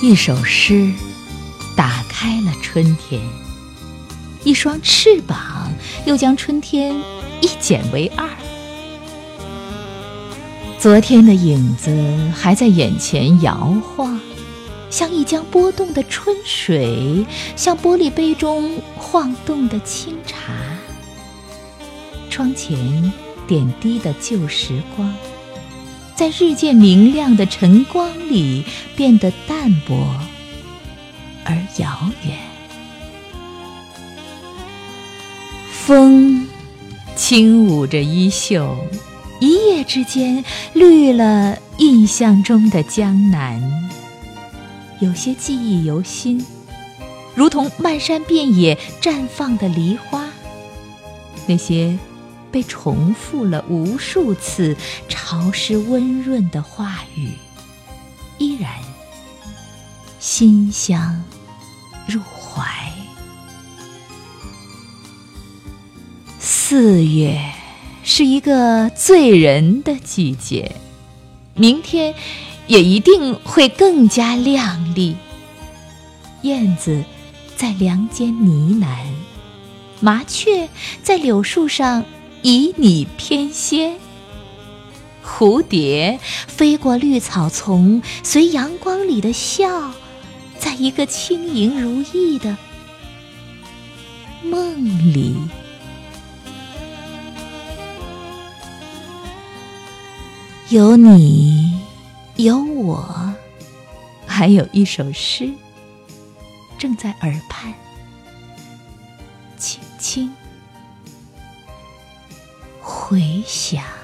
一首诗打开了春天，一双翅膀又将春天一剪为二。昨天的影子还在眼前摇晃，像一江波动的春水，像玻璃杯中晃动的清茶。窗前点滴的旧时光。在日渐明亮的晨光里，变得淡薄而遥远。风轻舞着衣袖，一夜之间绿了印象中的江南。有些记忆犹新，如同漫山遍野绽放的梨花。那些。被重复了无数次，潮湿温润的话语，依然馨香入怀。四月是一个醉人的季节，明天也一定会更加亮丽。燕子在梁间呢喃，麻雀在柳树上。以你翩跹，蝴蝶飞过绿草丛，随阳光里的笑，在一个轻盈如意的梦里。有你，有我，还有一首诗，正在耳畔，轻轻。回想。